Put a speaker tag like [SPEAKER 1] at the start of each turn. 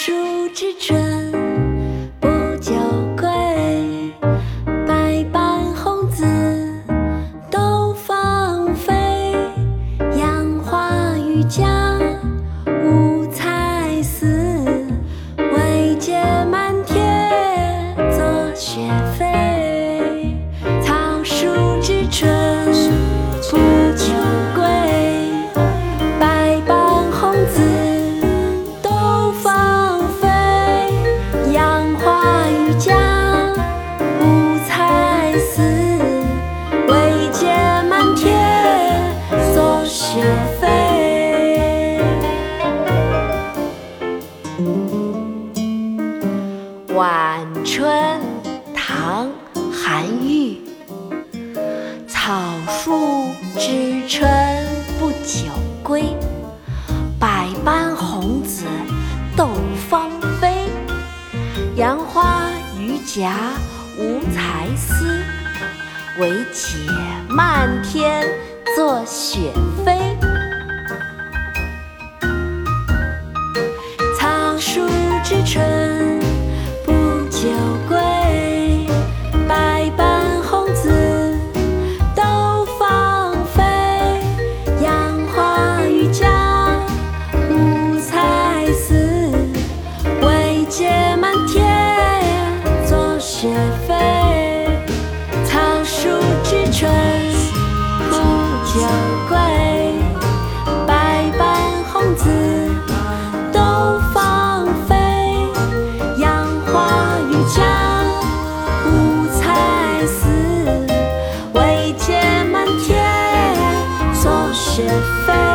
[SPEAKER 1] 树之春不久归，百般红紫都芳菲。杨花榆荚五彩丝，惟觉满天作雪飞。草树之春晚春，唐·韩愈。草树知春不久归，百般红紫斗芳菲。杨花榆荚无才思，惟解漫天作雪飞。就思惟解漫天作雪飞